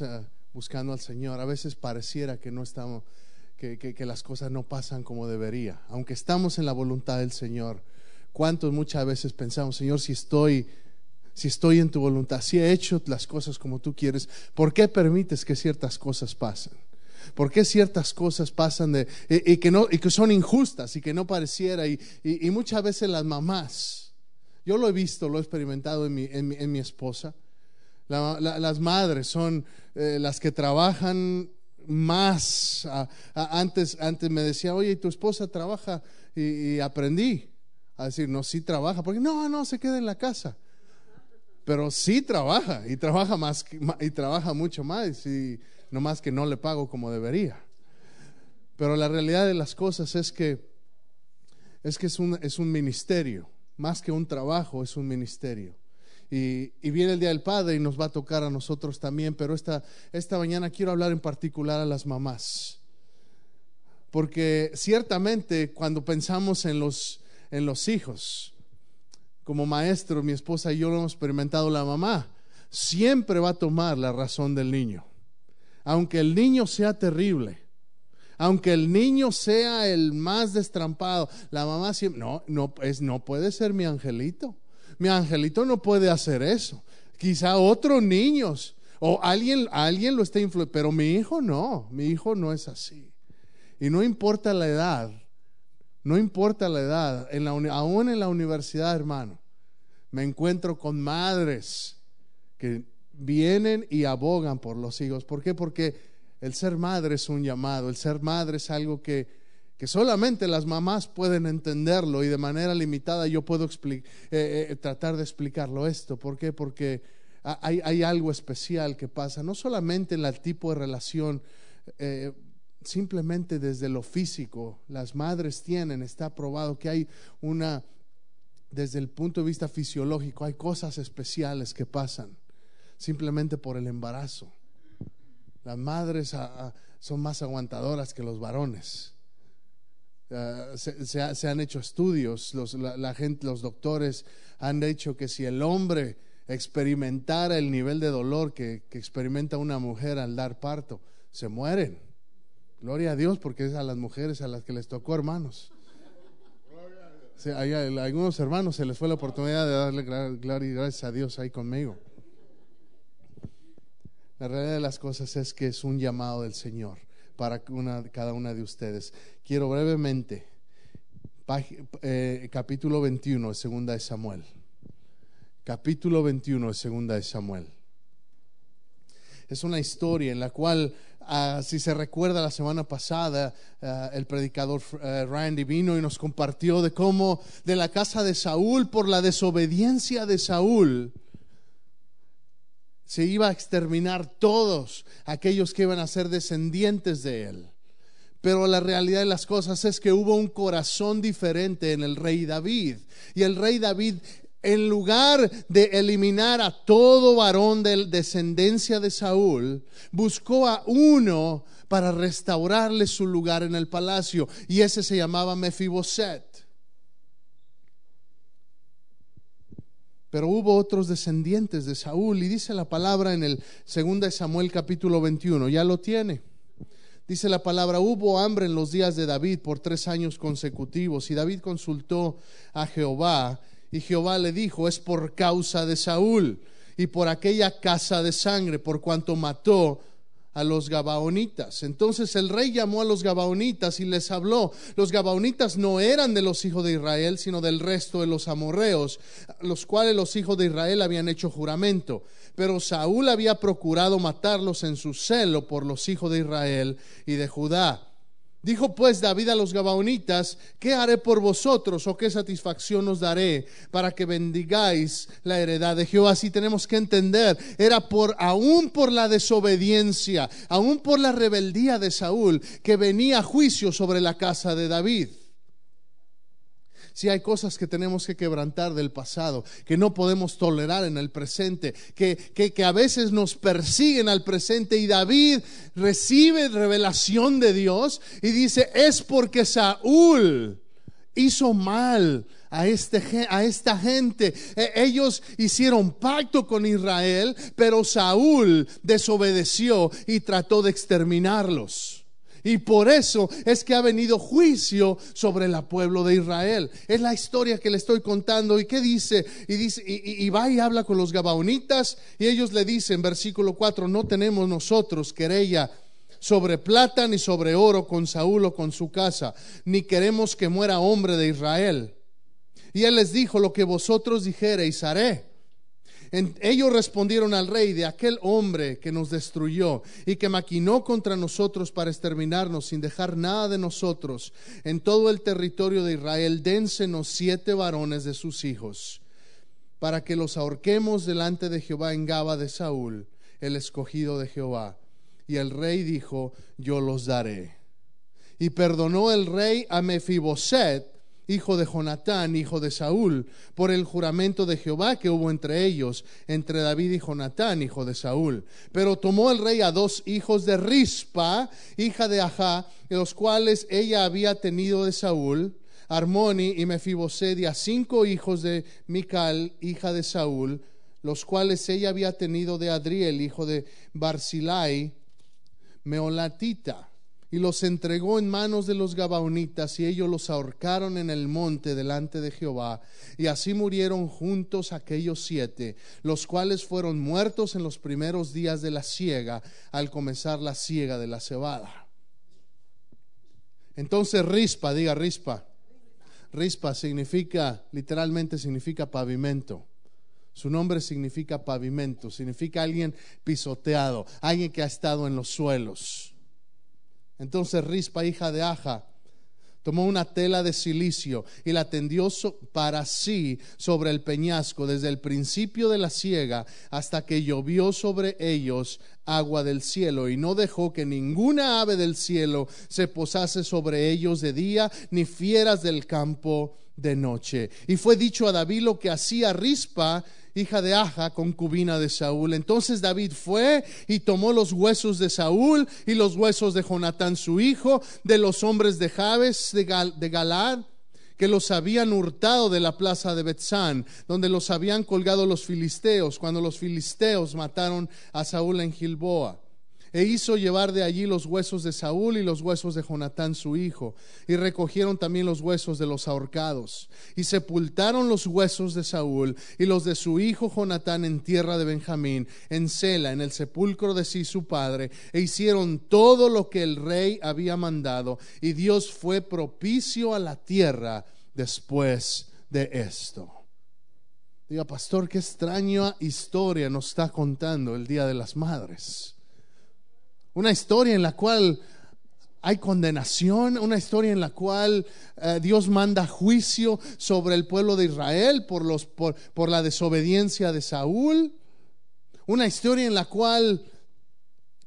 Eh, buscando al Señor, a veces pareciera que no estamos, que, que- las cosas no pasan como debería. Aunque estamos en la voluntad del Señor, ¿cuántos muchas veces pensamos, Señor, si estoy, si estoy en tu voluntad, si he hecho las cosas como tú quieres, ¿por qué permites que ciertas cosas pasen? ¿Por qué ciertas cosas pasan de, y, y que no, y que son injustas y que no pareciera? Y- y muchas veces las mamás, yo lo he visto, lo he experimentado en mi, en mi, en mi esposa. La- la- las madres son eh, las que trabajan más. Antes, antes me decía, oye, tu esposa trabaja y, y aprendí a decir, no, sí trabaja, porque no, no, se queda en la casa. Pero sí trabaja y trabaja más y trabaja mucho más y no más que no le pago como debería. Pero la realidad de las cosas es que es que es un, es un ministerio, más que un trabajo, es un ministerio. Y, viene el Día del Padre y nos va a tocar a nosotros también, pero esta, esta mañana quiero hablar en particular a las mamás. Porque ciertamente cuando pensamos en los, en los hijos, como maestro, mi esposa y yo lo hemos experimentado, la mamá siempre va a tomar la razón del niño. Aunque el niño sea terrible, aunque el niño sea el más destrampado, la mamá siempre, no, no, es, no puede ser mi angelito. Mi angelito no puede hacer eso. Quizá otros niños o alguien, alguien lo está influyendo, pero mi hijo no, mi hijo no es así. Y no importa la edad, no importa la edad, aún en la universidad, hermano, me encuentro con madres que vienen y abogan por los hijos. ¿Por qué? Porque el ser madre es un llamado, el ser madre es algo que, que solamente las mamás pueden entenderlo y de manera limitada yo puedo eh, eh, tratar de explicarlo esto. ¿Por qué? Porque ha- hay, algo especial que pasa, no solamente en el tipo de relación, eh, simplemente desde lo físico, las madres tienen, está probado que hay una, desde el punto de vista fisiológico, hay cosas especiales que pasan simplemente por el embarazo. Las madres son más aguantadoras que los varones. Ah, se, se ha- se han hecho estudios, los, la, la gente, los doctores han dicho que si el hombre experimentara el nivel de dolor que, experimenta una mujer al dar parto, se mueren. Gloria a Dios porque es a las mujeres a las que les tocó, hermanos. A algunos hermanos se les fue la oportunidad de darle gloria y gracias a Dios ahí conmigo. La realidad de las cosas es que es un llamado del Señor para cada una de ustedes. Quiero brevemente, eh, capítulo 21 de Segunda de Samuel. Capítulo 21 de Segunda de Samuel. Es una historia en la cual, ah, si se recuerda la semana pasada, ah, el predicador eh, Randy vino y nos compartió de cómo de la casa de Saúl, por la desobediencia de Saúl, se iba a exterminar todos aquellos que iban a ser descendientes de él. Pero la realidad de las cosas es que hubo un corazón diferente en el rey David. Y el rey David, en lugar de eliminar a todo varón de descendencia de Saúl, buscó a uno para restaurarle su lugar en el palacio. Y ese se llamaba Mefiboset. Pero hubo otros descendientes de Saúl y dice la palabra en el 2 de Samuel capítulo 21, ya lo tiene. Dice la palabra, hubo hambre en los días de David por tres años consecutivos y David consultó a Jehová y Jehová le dijo, es por causa de Saúl y por aquella casa de sangre, por cuanto mató a los Gabaonitas. Entonces el rey llamó a los Gabaonitas y les habló. Los Gabaonitas no eran de los hijos de Israel, sino del resto de los amorreos, los cuales los hijos de Israel habían hecho juramento. Pero Saúl había procurado matarlos en su celo por los hijos de Israel y de Judá. Dijo pues David a los Gabaonitas, ¿qué haré por vosotros o qué satisfacción os daré para que bendigáis la heredad de Jehová? Así tenemos que entender, era por aún por la desobediencia, aún por la rebeldía de Saúl, que venía juicio sobre la casa de David. Si hay cosas que tenemos que quebrantar del pasado, que no podemos tolerar en el presente, que, que, que a veces nos persiguen al presente y David recibe revelación de Dios y dice, es porque Saúl hizo mal a, este, a esta gente. E, ellos hicieron pacto con Israel, pero Saúl desobedeció y trató de exterminarlos. Y por eso es que ha venido juicio sobre el pueblo de Israel. Es la historia que le estoy contando. ¿Y qué dice? Y, dice, y, y va y habla con los gabaonitas y ellos le dicen, versículo 4, no tenemos nosotros querella sobre plata ni sobre oro con Saúl o con su casa, ni queremos que muera hombre de Israel. Y él les dijo, lo que vosotros dijereis haré ellos respondieron al rey de aquel hombre que nos destruyó y que maquinó contra nosotros para exterminarnos sin dejar nada de nosotros en todo el territorio de Israel, dénsenos siete varones de sus hijos para que los ahorquemos delante de Jehová en Gaba de Saúl, el escogido de Jehová. Y el rey dijo, yo los daré. Y perdonó el rey a Mefiboset, hijo de Jonatán, hijo de Saúl, por el juramento de Jehová que hubo entre ellos, entre David y Jonatán, hijo de Saúl. Pero tomó el rey a dos hijos de Rispa, hija de Ajá, los cuales ella había tenido de Saúl, Armoni y Mefiboset, y a cinco hijos de Mical, hija de Saúl, los cuales ella había tenido de Adriel, hijo de Barzilai, Meolatita y los entregó en manos de los Gabaonitas y ellos los ahorcaron en el monte delante de Jehová. Y así murieron juntos aquellos siete, los cuales fueron muertos en los primeros días de la siega, al comenzar la siega de la cebada. Entonces rispa, diga rispa. Rispa significa, literalmente significa pavimento. Su nombre significa pavimento, significa alguien pisoteado, alguien que ha estado en los suelos. Entonces Rispa, hija de Aja, tomó una tela de silicio y la tendió para sí sobre el peñasco desde el principio de la siega hasta que llovió sobre ellos agua del cielo y no dejó que ninguna ave del cielo se posase sobre ellos de día ni fieras del campo de noche. Y fue dicho a David lo que hacía Rispa hija de Aja, concubina de Saúl. Entonces David fue y tomó los huesos de Saúl y los huesos de Jonatán su hijo, de los hombres de Jabes de, Gal Galad, que los habían hurtado de la plaza de Betzán, donde los habían colgado los filisteos, cuando los filisteos mataron a Saúl en Gilboa e hizo llevar de allí los huesos de Saúl y los huesos de Jonatán su hijo, y recogieron también los huesos de los ahorcados, y sepultaron los huesos de Saúl y los de su hijo Jonatán en tierra de Benjamín, en Sela, en el sepulcro de sí su padre, e hicieron todo lo que el rey había mandado, y Dios fue propicio a la tierra después de esto. Diga, pastor, qué extraña historia nos está contando el Día de las Madres. Una historia en la cual hay condenación, una historia en la cual eh, Dios manda juicio sobre el pueblo de Israel por, los, por, por la desobediencia de Saúl. Una historia en la cual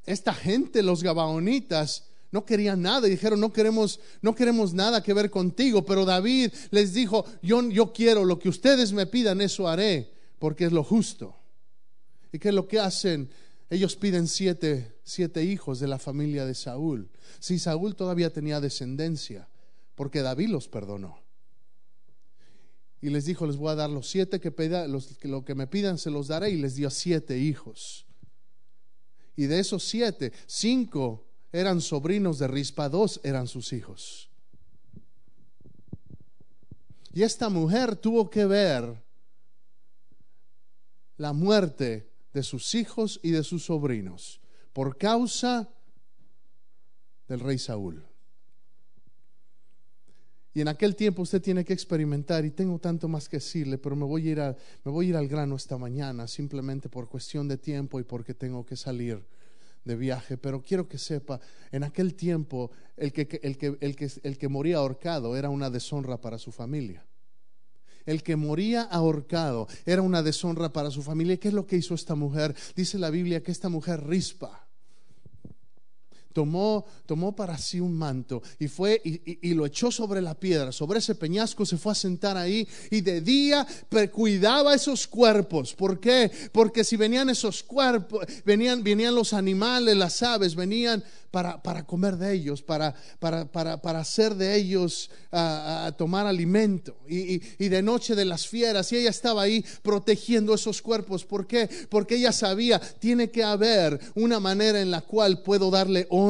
esta gente, los gabaonitas, no querían nada dijeron, no queremos, no queremos nada que ver contigo. Pero David les dijo, yo, yo quiero lo que ustedes me pidan, eso haré, porque es lo justo. ¿Y qué es lo que hacen? Ellos piden siete, siete hijos de la familia de Saúl. Si Saúl todavía tenía descendencia, porque David los perdonó. Y les dijo, les voy a dar los siete que, pida, lo que me pidan se los daré y les dio siete hijos. Y de esos siete, cinco eran sobrinos de Rispa, dos eran sus hijos. Y esta mujer tuvo que ver la muerte de sus hijos y de sus sobrinos por causa del rey Saúl. Y en aquel tiempo usted tiene que experimentar, y tengo tanto más que decirle, pero me voy a ir, me voy a ir al grano esta mañana, simplemente por cuestión de tiempo y porque tengo que salir de viaje, pero quiero que sepa, en aquel tiempo el que, el que, el que, el que moría ahorcado era una deshonra para su familia. El que moría ahorcado era una deshonra para su familia. ¿Qué es lo que hizo esta mujer? Dice la Biblia que esta mujer rispa tomó, tomó para sí un manto y fue y, lo echó sobre la piedra, sobre ese peñasco, se fue a sentar ahí y de día cuidaba esos cuerpos. ¿Por qué? Porque si venían esos cuerpos, venían, venían los animales, las aves, venían para, para comer de ellos, para, para, para, para hacer de ellos, a tomar alimento. Y, y, de noche de las fieras, y ella estaba ahí protegiendo esos cuerpos. ¿Por qué? Porque ella sabía, tiene que haber una manera en la cual puedo darle honra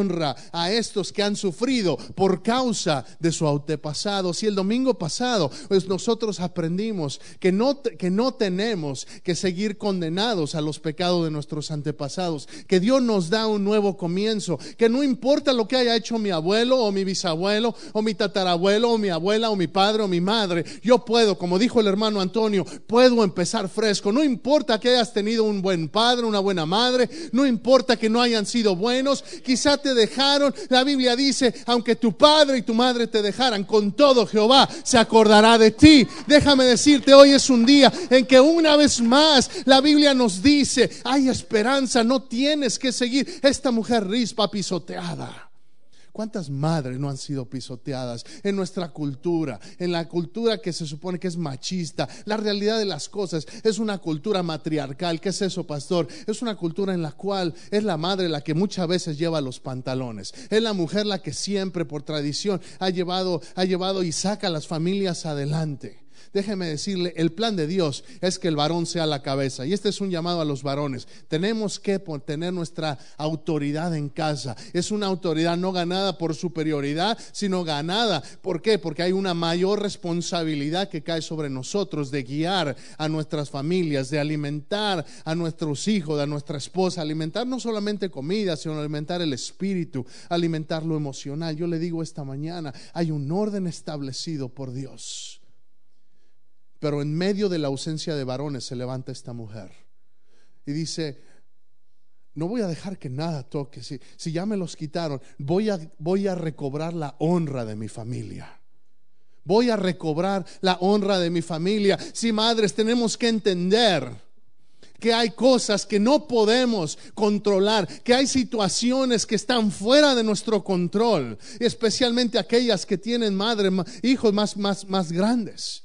a estos que han sufrido por causa de su antepasado. Si el domingo pasado, pues nosotros aprendimos que no, que no tenemos que seguir condenados a los pecados de nuestros antepasados, que Dios nos da un nuevo comienzo, que no importa lo que haya hecho mi abuelo o mi bisabuelo o mi tatarabuelo o mi abuela o mi padre o mi madre, yo puedo, como dijo el hermano Antonio, puedo empezar fresco. No importa que hayas tenido un buen padre, una buena madre, no importa que no hayan sido buenos, quizá te dejaron. La Biblia dice, aunque tu padre y tu madre te dejaran, con todo Jehová se acordará de ti. Déjame decirte, hoy es un día en que una vez más la Biblia nos dice, hay esperanza, no tienes que seguir. Esta mujer rispa pisó ¿Cuántas madres no han sido pisoteadas en nuestra cultura? En la cultura que se supone que es machista. La realidad de las cosas es una cultura matriarcal. ¿Qué es eso, pastor? Es una cultura en la cual es la madre la que muchas veces lleva los pantalones. Es la mujer la que siempre por tradición ha llevado, ha llevado y saca a las familias adelante. Déjeme decirle, el plan de Dios es que el varón sea la cabeza. Y este es un llamado a los varones. Tenemos que tener nuestra autoridad en casa. Es una autoridad no ganada por superioridad, sino ganada. ¿Por qué? Porque hay una mayor responsabilidad que cae sobre nosotros de guiar a nuestras familias, de alimentar a nuestros hijos, a nuestra esposa, alimentar no solamente comida, sino alimentar el espíritu, alimentar lo emocional. Yo le digo esta mañana, hay un orden establecido por Dios. Pero en medio de la ausencia de varones se levanta esta mujer y dice, no voy a dejar que nada toque. Si, ya me los quitaron, voy a, recobrar la honra de mi familia. Voy a recobrar la honra de mi familia. Si madres, tenemos que entender que hay cosas que no podemos controlar, que hay situaciones que están fuera de nuestro control, especialmente aquellas que tienen madre, hijos más, más, más grandes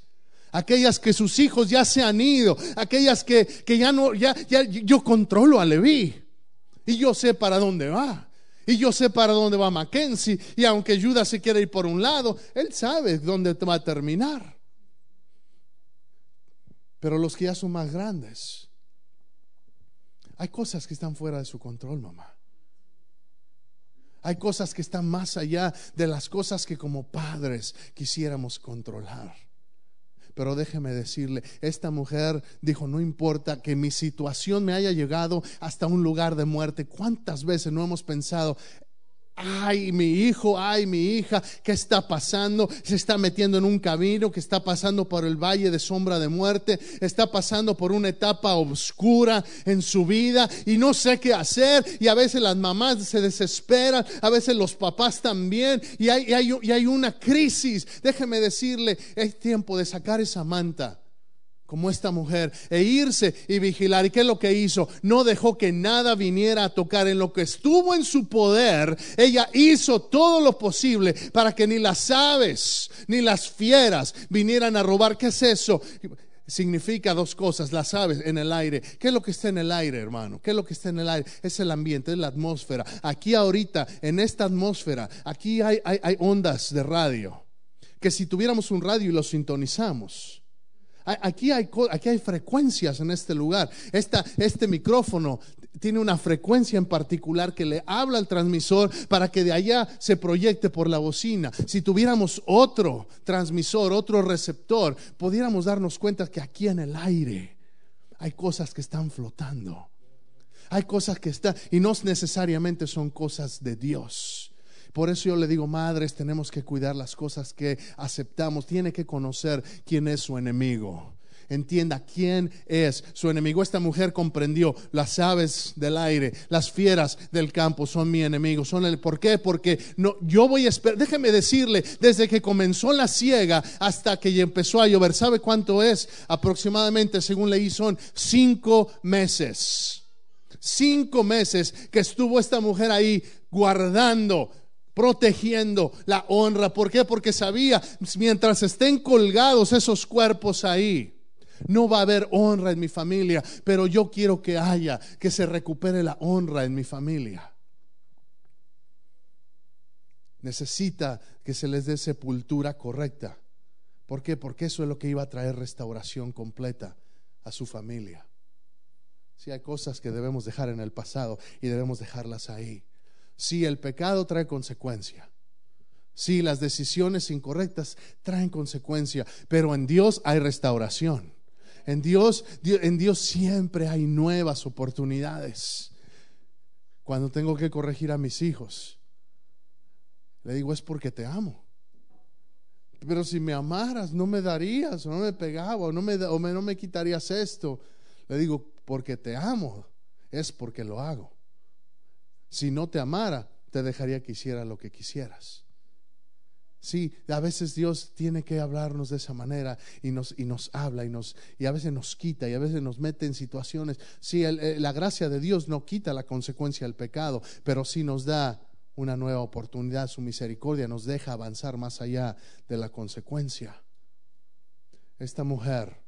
aquellas que sus hijos ya se han ido, aquellas que, ya no, ya, ya yo controlo a Leví y yo sé para dónde va. Y yo sé para dónde va Mackenzie. Y aunque Judas se quiere ir por un lado, él sabe dónde va a terminar. Pero los que ya son más grandes, hay cosas que están fuera de su control, mamá. Hay cosas que están más allá de las cosas que como padres quisiéramos controlar. Pero déjeme decirle, esta mujer dijo, no importa que mi situación me haya llegado hasta un lugar de muerte. ¿Cuántas veces no hemos pensado, ay, mi hijo, ay, mi hija, ¿qué está pasando? Se está metiendo en un camino que está pasando por el valle de sombra de muerte, está pasando por una etapa oscura en su vida y no sé qué hacer. Y a veces las mamás se desesperan, a veces los papás también, y hay, y hay una crisis. Déjeme decirle, es tiempo de sacar esa manta como esta mujer, e irse y vigilar. ¿Y qué es lo que hizo? No dejó que nada viniera a tocar en lo que estuvo en su poder. Ella hizo todo lo posible para que ni las aves ni las fieras vinieran a robar. ¿Qué es eso? Significa dos cosas, las aves en el aire. ¿Qué es lo que está en el aire, hermano? ¿Qué es lo que está en el aire? Es el ambiente, es la atmósfera. Aquí ahorita, en esta atmósfera, aquí hay, hay ondas de radio. Que si tuviéramos un radio y lo sintonizamos, Aquí hay, aquí hay frecuencias en este lugar. este micrófono tiene una frecuencia en particular que le habla al transmisor para que de allá se proyecte por la bocina. Si tuviéramos otro transmisor, otro receptor, pudiéramos darnos cuenta que aquí en el aire hay cosas que están flotando. Hay cosas que están, y no necesariamente son cosas de Dios. Por eso yo le digo, madres, tenemos que cuidar las cosas que aceptamos. Tiene que conocer quién es su enemigo. entienda quién es su enemigo. Esta mujer comprendió las aves del aire, las fieras del campo son mi enemigo. Son el, ¿Por qué? Porque no, yo voy a esperar. Déjeme decirle, desde que comenzó la siega hasta que empezó a llover, ¿sabe cuánto es? Aproximadamente, según leí, son cinco meses. Cinco meses que estuvo esta mujer ahí guardando protegiendo la honra. ¿Por qué? Porque sabía, mientras estén colgados esos cuerpos ahí, no va a haber honra en mi familia, pero yo quiero que haya, que se recupere la honra en mi familia. Necesita que se les dé sepultura correcta. ¿Por qué? Porque eso es lo que iba a traer restauración completa a su familia. Si hay cosas que debemos dejar en el pasado y debemos dejarlas ahí. Si el pecado trae consecuencia. Si las decisiones incorrectas traen consecuencia, pero en Dios hay restauración. En Dios, en Dios siempre hay nuevas oportunidades. Cuando tengo que corregir a mis hijos, le digo es porque te amo. Pero si me amaras, no me darías, o no me pegaba, o no me, o no me quitarías esto. Le digo, porque te amo, es porque lo hago. Si no te amara, te dejaría que hiciera lo que quisieras. Sí, a veces Dios tiene que hablarnos de esa manera y nos, y nos habla y, nos, y a veces nos quita y a veces nos mete en situaciones. Sí, eh, la gracia de Dios no quita la consecuencia del pecado, pero sí nos da una nueva oportunidad. Su misericordia nos deja avanzar más allá de la consecuencia. Esta mujer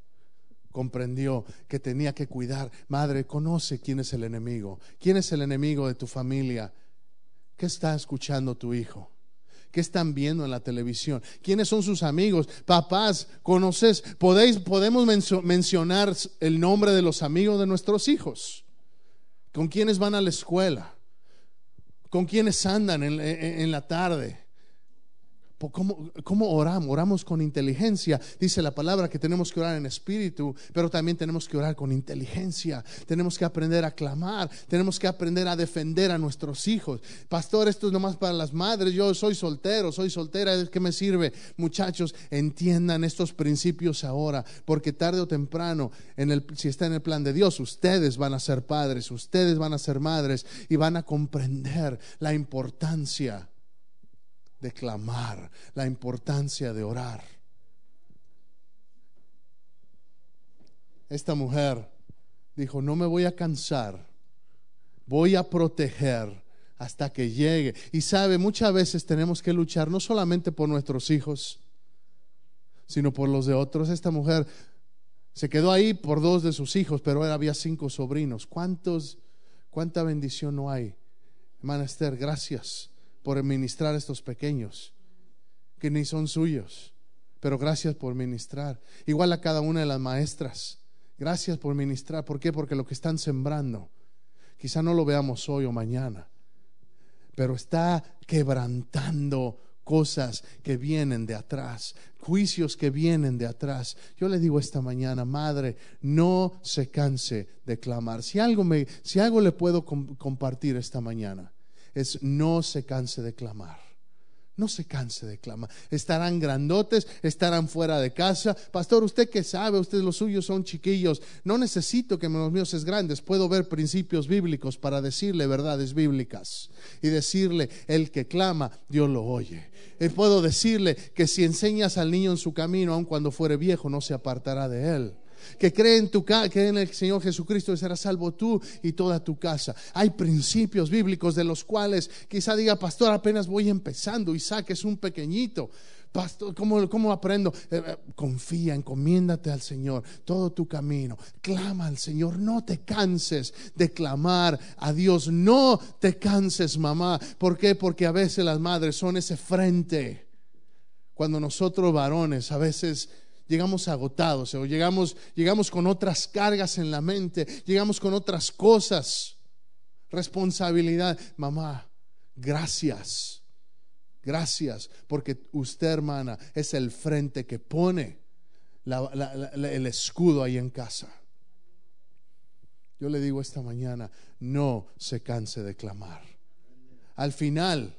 comprendió que tenía que cuidar. Madre, conoce quién es el enemigo. ¿Quién es el enemigo de tu familia? ¿Qué está escuchando tu hijo? ¿Qué están viendo en la televisión? ¿Quiénes son sus amigos? Papás, ¿conoces? ¿Podéis, podemos mencionar el nombre de los amigos de nuestros hijos. ¿Con quiénes van a la escuela? ¿Con quiénes andan en la tarde? ¿Cómo, ¿Cómo, oramos? Oramos con inteligencia. Dice la palabra que tenemos que orar en espíritu, pero también tenemos que orar con inteligencia. Tenemos que aprender a clamar, tenemos que aprender a defender a nuestros hijos. Pastor, esto es nomás para las madres. Yo soy soltero, soy soltera, ¿de qué me sirve? Muchachos, entiendan estos principios ahora, porque tarde o temprano, si está en el plan de Dios, ustedes van a ser padres, ustedes van a ser madres y van a comprender la importancia de clamar, la importancia de orar. Esta mujer dijo, no me voy a cansar, voy a proteger hasta que llegue. Y sabe, muchas veces tenemos que luchar no solamente por nuestros hijos, sino por los de otros. Esta mujer se quedó ahí por dos de sus hijos, pero había cinco sobrinos. ¿Cuántos, cuánta bendición no hay? Hermana gracias por ministrar a estos pequeños, que ni son suyos, pero gracias por ministrar. Igual a cada una de las maestras, gracias por ministrar. ¿Por qué? Porque lo que están sembrando, quizá no lo veamos hoy o mañana, pero está quebrantando cosas que vienen de atrás, juicios que vienen de atrás. Yo le digo esta mañana, madre, no se canse de clamar. Si algo me si algo le puedo compartir esta mañana, es no se canse de clamar. No se canse de clamar. Estarán grandotes, estarán fuera de casa. Pastor, usted que sabe, ustedes los suyos son chiquillos. No necesito que los míos es grandes. Puedo ver principios bíblicos para decirle verdades bíblicas y decirle, el que clama, Dios lo oye. Y puedo decirle que si enseñas al niño en su camino, aun cuando fuere viejo, no se apartará de él que cree en, tu, que en el Señor Jesucristo y serás salvo tú y toda tu casa. Hay principios bíblicos de los cuales quizá diga, pastor, apenas voy empezando, Isaac es un pequeñito. Pastor, ¿cómo, aprendo? Eh, eh, confía, encomiéndate al Señor todo tu camino. Clama al Señor. No te canses de clamar a Dios. No te canses, mamá. ¿Por qué? Porque a veces las madres son ese frente. Cuando nosotros varones a veces llegamos agotados o llegamos, llegamos con otras cargas en la mente, llegamos con otras cosas, responsabilidad. Mamá, gracias, gracias, porque usted, hermana, es el frente que pone el escudo ahí en casa. Yo le digo esta mañana, no se canse de clamar. Al final,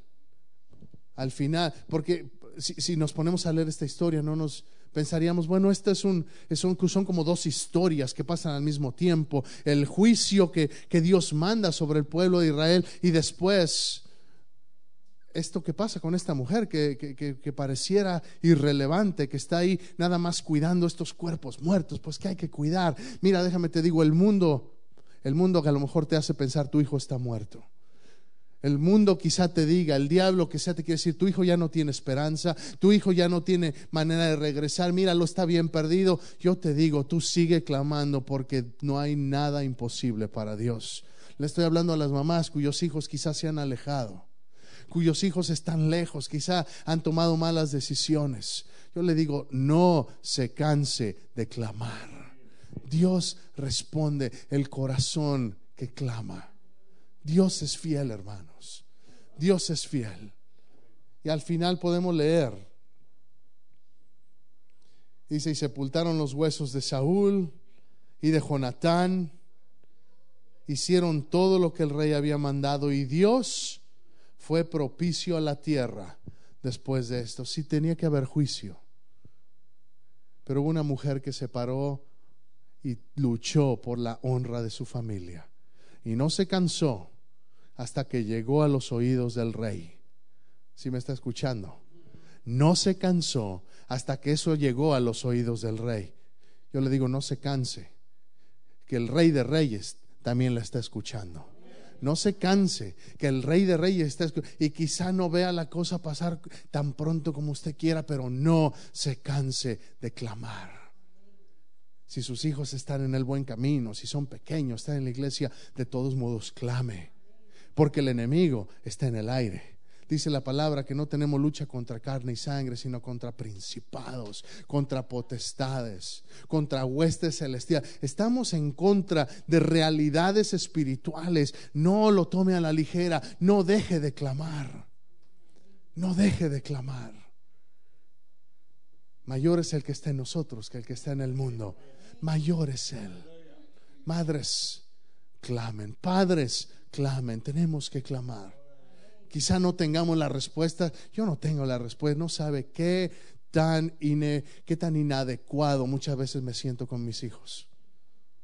al final, porque si, si, nos ponemos a leer esta historia, no nos Pensaríamos, bueno, estas es un, son, son como dos historias que pasan al mismo tiempo. El juicio que, que Dios manda sobre el pueblo de Israel y después esto que pasa con esta mujer que, que, pareciera irrelevante, que está ahí nada más cuidando estos cuerpos muertos, pues que hay que cuidar. Mira, déjame te digo, el mundo, el mundo que a lo mejor te hace pensar tu hijo está muerto. El mundo quizá te diga, el diablo quizá te quiere decir, tu hijo ya no tiene esperanza, tu hijo ya no tiene manera de regresar, mira, lo está bien perdido. Yo te digo, tú sigue clamando porque no hay nada imposible para Dios. Le estoy hablando a las mamás cuyos hijos quizás se han alejado cuyos hijos están lejos, quizá han tomado malas decisiones. Yo le digo, no se canse de clamar. Dios responde el corazón que clama. Dios es fiel, hermanos. Dios es fiel. Y al final podemos leer. Dice, y sepultaron los huesos de Saúl y de Jonatán. Hicieron todo lo que el rey había mandado y Dios fue propicio a la tierra después de esto. Sí tenía que haber juicio. Pero hubo una mujer que se paró y luchó por la honra de su familia. Y no se cansó hasta que llegó a los oídos del rey. Si me está escuchando? No se cansó hasta que eso llegó a los oídos del rey. Yo le digo, no se canse, que el rey de reyes también la está escuchando no se canse, que el rey de reyes está y quizá no vea la cosa pasar tan pronto como usted quiera, pero no se canse de clamar. Si sus hijos están en el buen camino, si son pequeños, están en la iglesia, de todos modos clame, porque el enemigo está en el aire Dice la palabra que no tenemos lucha contra carne y sangre, sino contra principados, contra potestades, contra huestes celestiales. Estamos en contra de realidades espirituales. No lo tome a la ligera, no deje de clamar. No deje de clamar. Mayor es el que está en nosotros que el que está en el mundo. Mayor es Él. Madres, clamen. Padres, clamen. Tenemos que clamar. Quizá no tengamos la respuesta. Yo no tengo la respuesta. No sabe qué tan, qué tan inadecuado muchas veces me siento con mis hijos.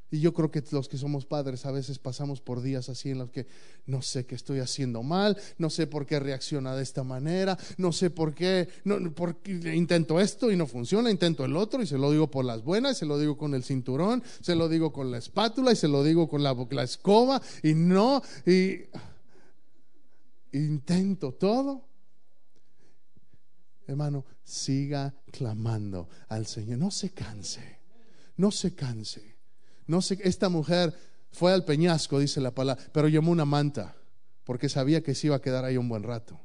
Y yo creo que los que somos padres a veces pasamos por días así en los que no sé qué estoy haciendo mal, no sé por qué reacciona de esta manera, no sé por qué, no, intento esto y no funciona, intento el otro y se lo digo por las buenas, se lo digo con el cinturón, se lo digo con la espátula y se lo digo con la, la escoba y no, y intento todo. Hermano, siga clamando al Señor. No se canse. No se canse. No se, esta mujer fue al peñasco, dice la palabra, pero llamó una manta porque sabía que se iba a quedar ahí un buen rato.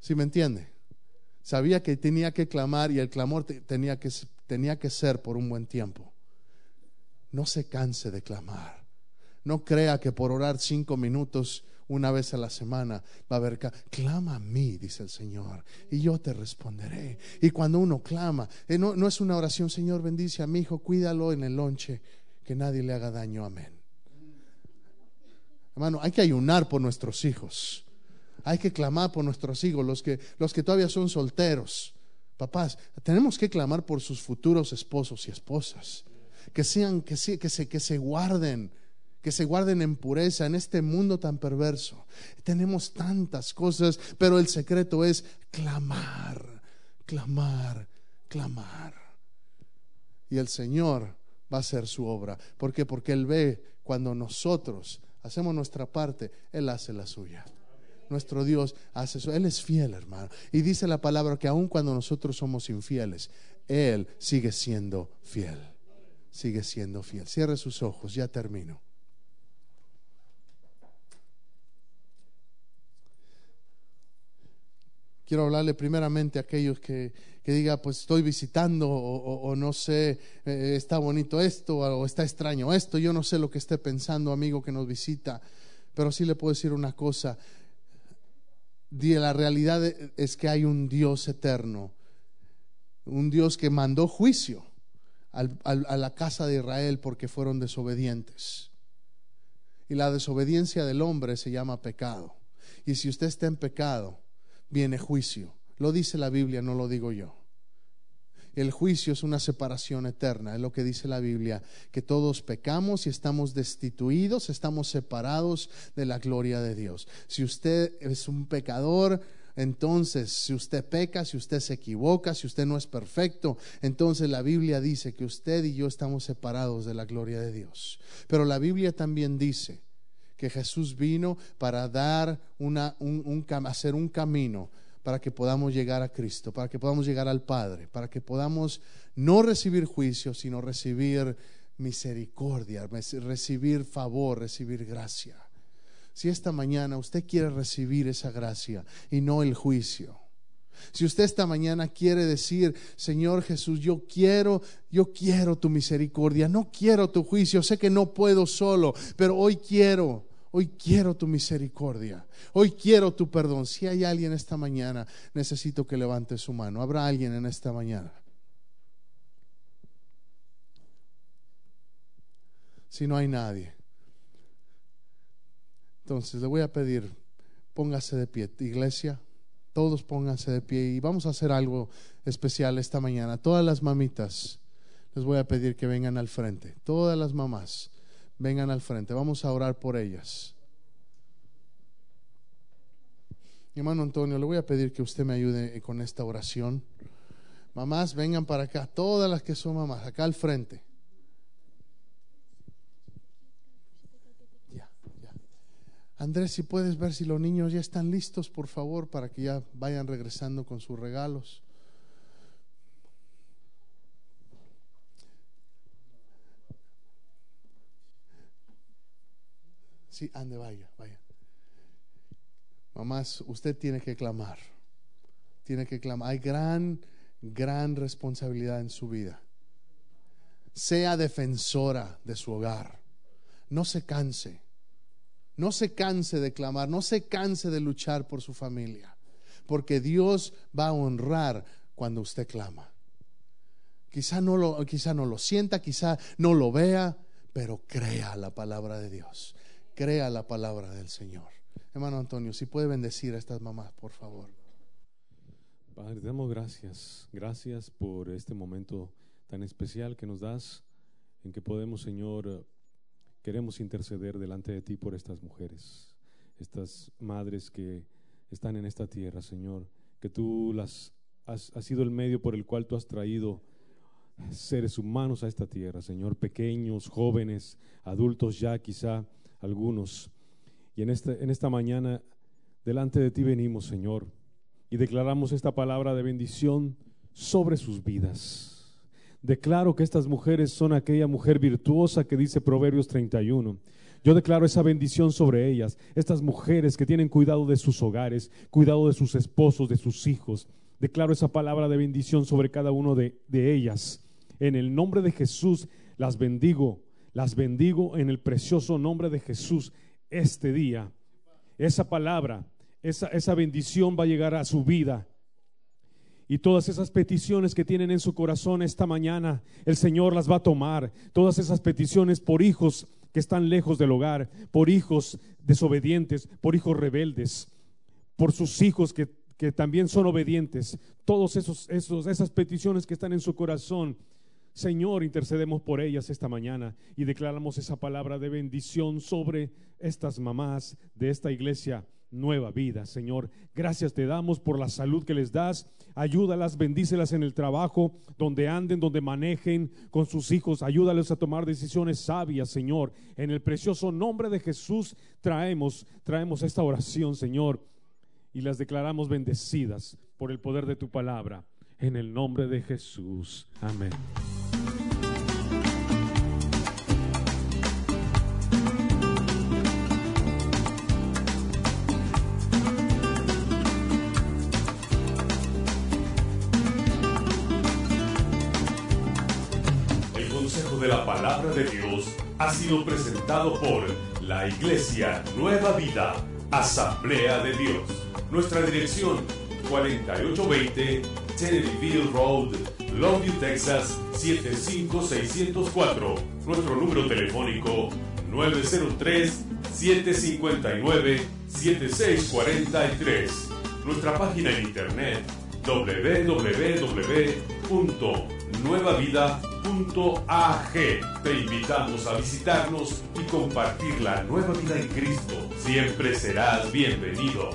¿Sí me entiende? Sabía que tenía que clamar y el clamor tenía que, tenía que ser por un buen tiempo. No se canse de clamar. No crea que por orar cinco minutos una vez a la semana va a haber, clama a mí, dice el Señor, y yo te responderé. Y cuando uno clama, eh, no, no es una oración, Señor, bendice a mi hijo, cuídalo en el lonche, que nadie le haga daño, amén. Hermano, hay que ayunar por nuestros hijos. Hay que clamar por nuestros hijos, los que, los que todavía son solteros. Papás, tenemos que clamar por sus futuros esposos y esposas. Que sean, que, que, se, que se guarden que se guarden en pureza en este mundo tan perverso. Tenemos tantas cosas, pero el secreto es clamar, clamar, clamar. Y el Señor va a hacer su obra. ¿Por qué? Porque Él ve cuando nosotros hacemos nuestra parte, Él hace la suya. Nuestro Dios hace eso. Él es fiel, hermano. Y dice la palabra que aun cuando nosotros somos infieles, Él sigue siendo fiel. Sigue siendo fiel. Cierre sus ojos, ya termino. quiero hablarle primeramente a aquellos que, que diga, pues estoy visitando o, no sé, eh, está bonito esto o está extraño esto, yo no sé lo que esté pensando, amigo que nos visita, pero sí le puedo decir una cosa, la realidad es que hay un Dios eterno, un Dios que mandó juicio a la casa de Israel porque fueron desobedientes. Y la desobediencia del hombre se llama pecado. Y si usted está en pecado, viene juicio. Lo dice la Biblia, no lo digo yo. El juicio es una separación eterna, es lo que dice la Biblia, que todos pecamos y estamos destituidos, estamos separados de la gloria de Dios. Si usted es un pecador, entonces, si usted peca, si usted se equivoca, si usted no es perfecto, entonces la Biblia dice que usted y yo estamos separados de la gloria de Dios. Pero la Biblia también dice que Jesús vino para dar un, hacer un camino para que podamos llegar a Cristo, para que podamos llegar al Padre, para que podamos no recibir juicio, sino recibir misericordia, recibir favor, recibir gracia. Si esta mañana usted quiere recibir esa gracia y no el juicio, si usted esta mañana quiere decir, Señor Jesús, yo quiero, yo quiero tu misericordia, no quiero tu juicio, sé que no puedo solo, pero hoy quiero Hoy quiero tu misericordia. Hoy quiero tu perdón. Si hay alguien esta mañana, necesito que levante su mano. ¿Habrá alguien en esta mañana? Si no hay nadie. Entonces le voy a pedir, póngase de pie, iglesia, todos pónganse de pie y vamos a hacer algo especial esta mañana. Todas las mamitas, les voy a pedir que vengan al frente, todas las mamás vengan al frente. Vamos a orar por ellas. Mi hermano Antonio, le voy a pedir que usted me ayude con esta oración. Mamás, vengan para acá, todas las que son mamás, acá al frente. Ya, ya. Andrés, si puedes ver si los niños ya están listos, por favor, para que ya vayan regresando con sus regalos. Sí, ande, vaya, vaya. Mamás, usted tiene que clamar. Tiene que clamar. Hay gran, gran responsabilidad en su vida. Sea defensora de su hogar. No se canse. No se canse de clamar. No se canse de luchar por su familia. Porque Dios va a honrar cuando usted clama. Quizá no lo, quizá no lo sienta, quizá no lo vea, pero crea la palabra de Dios crea la palabra del Señor. Hermano Antonio, si puede bendecir a estas mamás, por favor. Padre, damos gracias. Gracias por este momento tan especial que nos das, en que podemos, Señor, queremos interceder delante de ti por estas mujeres, estas madres que están en esta tierra, Señor, que tú las has, has sido el medio por el cual tú has traído seres humanos a esta tierra, Señor, pequeños, jóvenes, adultos ya quizá algunos. Y en, este, en esta mañana, delante de ti venimos, Señor, y declaramos esta palabra de bendición sobre sus vidas. Declaro que estas mujeres son aquella mujer virtuosa que dice Proverbios 31. Yo declaro esa bendición sobre ellas, estas mujeres que tienen cuidado de sus hogares, cuidado de sus esposos, de sus hijos. Declaro esa palabra de bendición sobre cada uno de, de ellas. En el nombre de Jesús las bendigo las bendigo en el precioso nombre de Jesús este día. Esa palabra, esa, esa bendición va a llegar a su vida. Y todas esas peticiones que tienen en su corazón esta mañana, el Señor las va a tomar. Todas esas peticiones por hijos que están lejos del hogar, por hijos desobedientes, por hijos rebeldes, por sus hijos que, que también son obedientes. Todas esos, esos, esas peticiones que están en su corazón, Señor, intercedemos por ellas esta mañana y declaramos esa palabra de bendición sobre estas mamás de esta iglesia nueva vida, Señor. Gracias te damos por la salud que les das. Ayúdalas, bendícelas en el trabajo, donde anden, donde manejen con sus hijos. Ayúdales a tomar decisiones sabias, Señor. En el precioso nombre de Jesús traemos, traemos esta oración, Señor, y las declaramos bendecidas por el poder de tu palabra. En el nombre de Jesús. Amén. Palabra de Dios ha sido presentado por la Iglesia Nueva Vida, Asamblea de Dios. Nuestra dirección 4820 Tenneryville Road, Longview, Texas 75604. Nuestro número telefónico 903 759 7643. Nuestra página en internet Te invitamos a visitarnos y compartir la nueva vida en Cristo. Siempre serás bienvenido.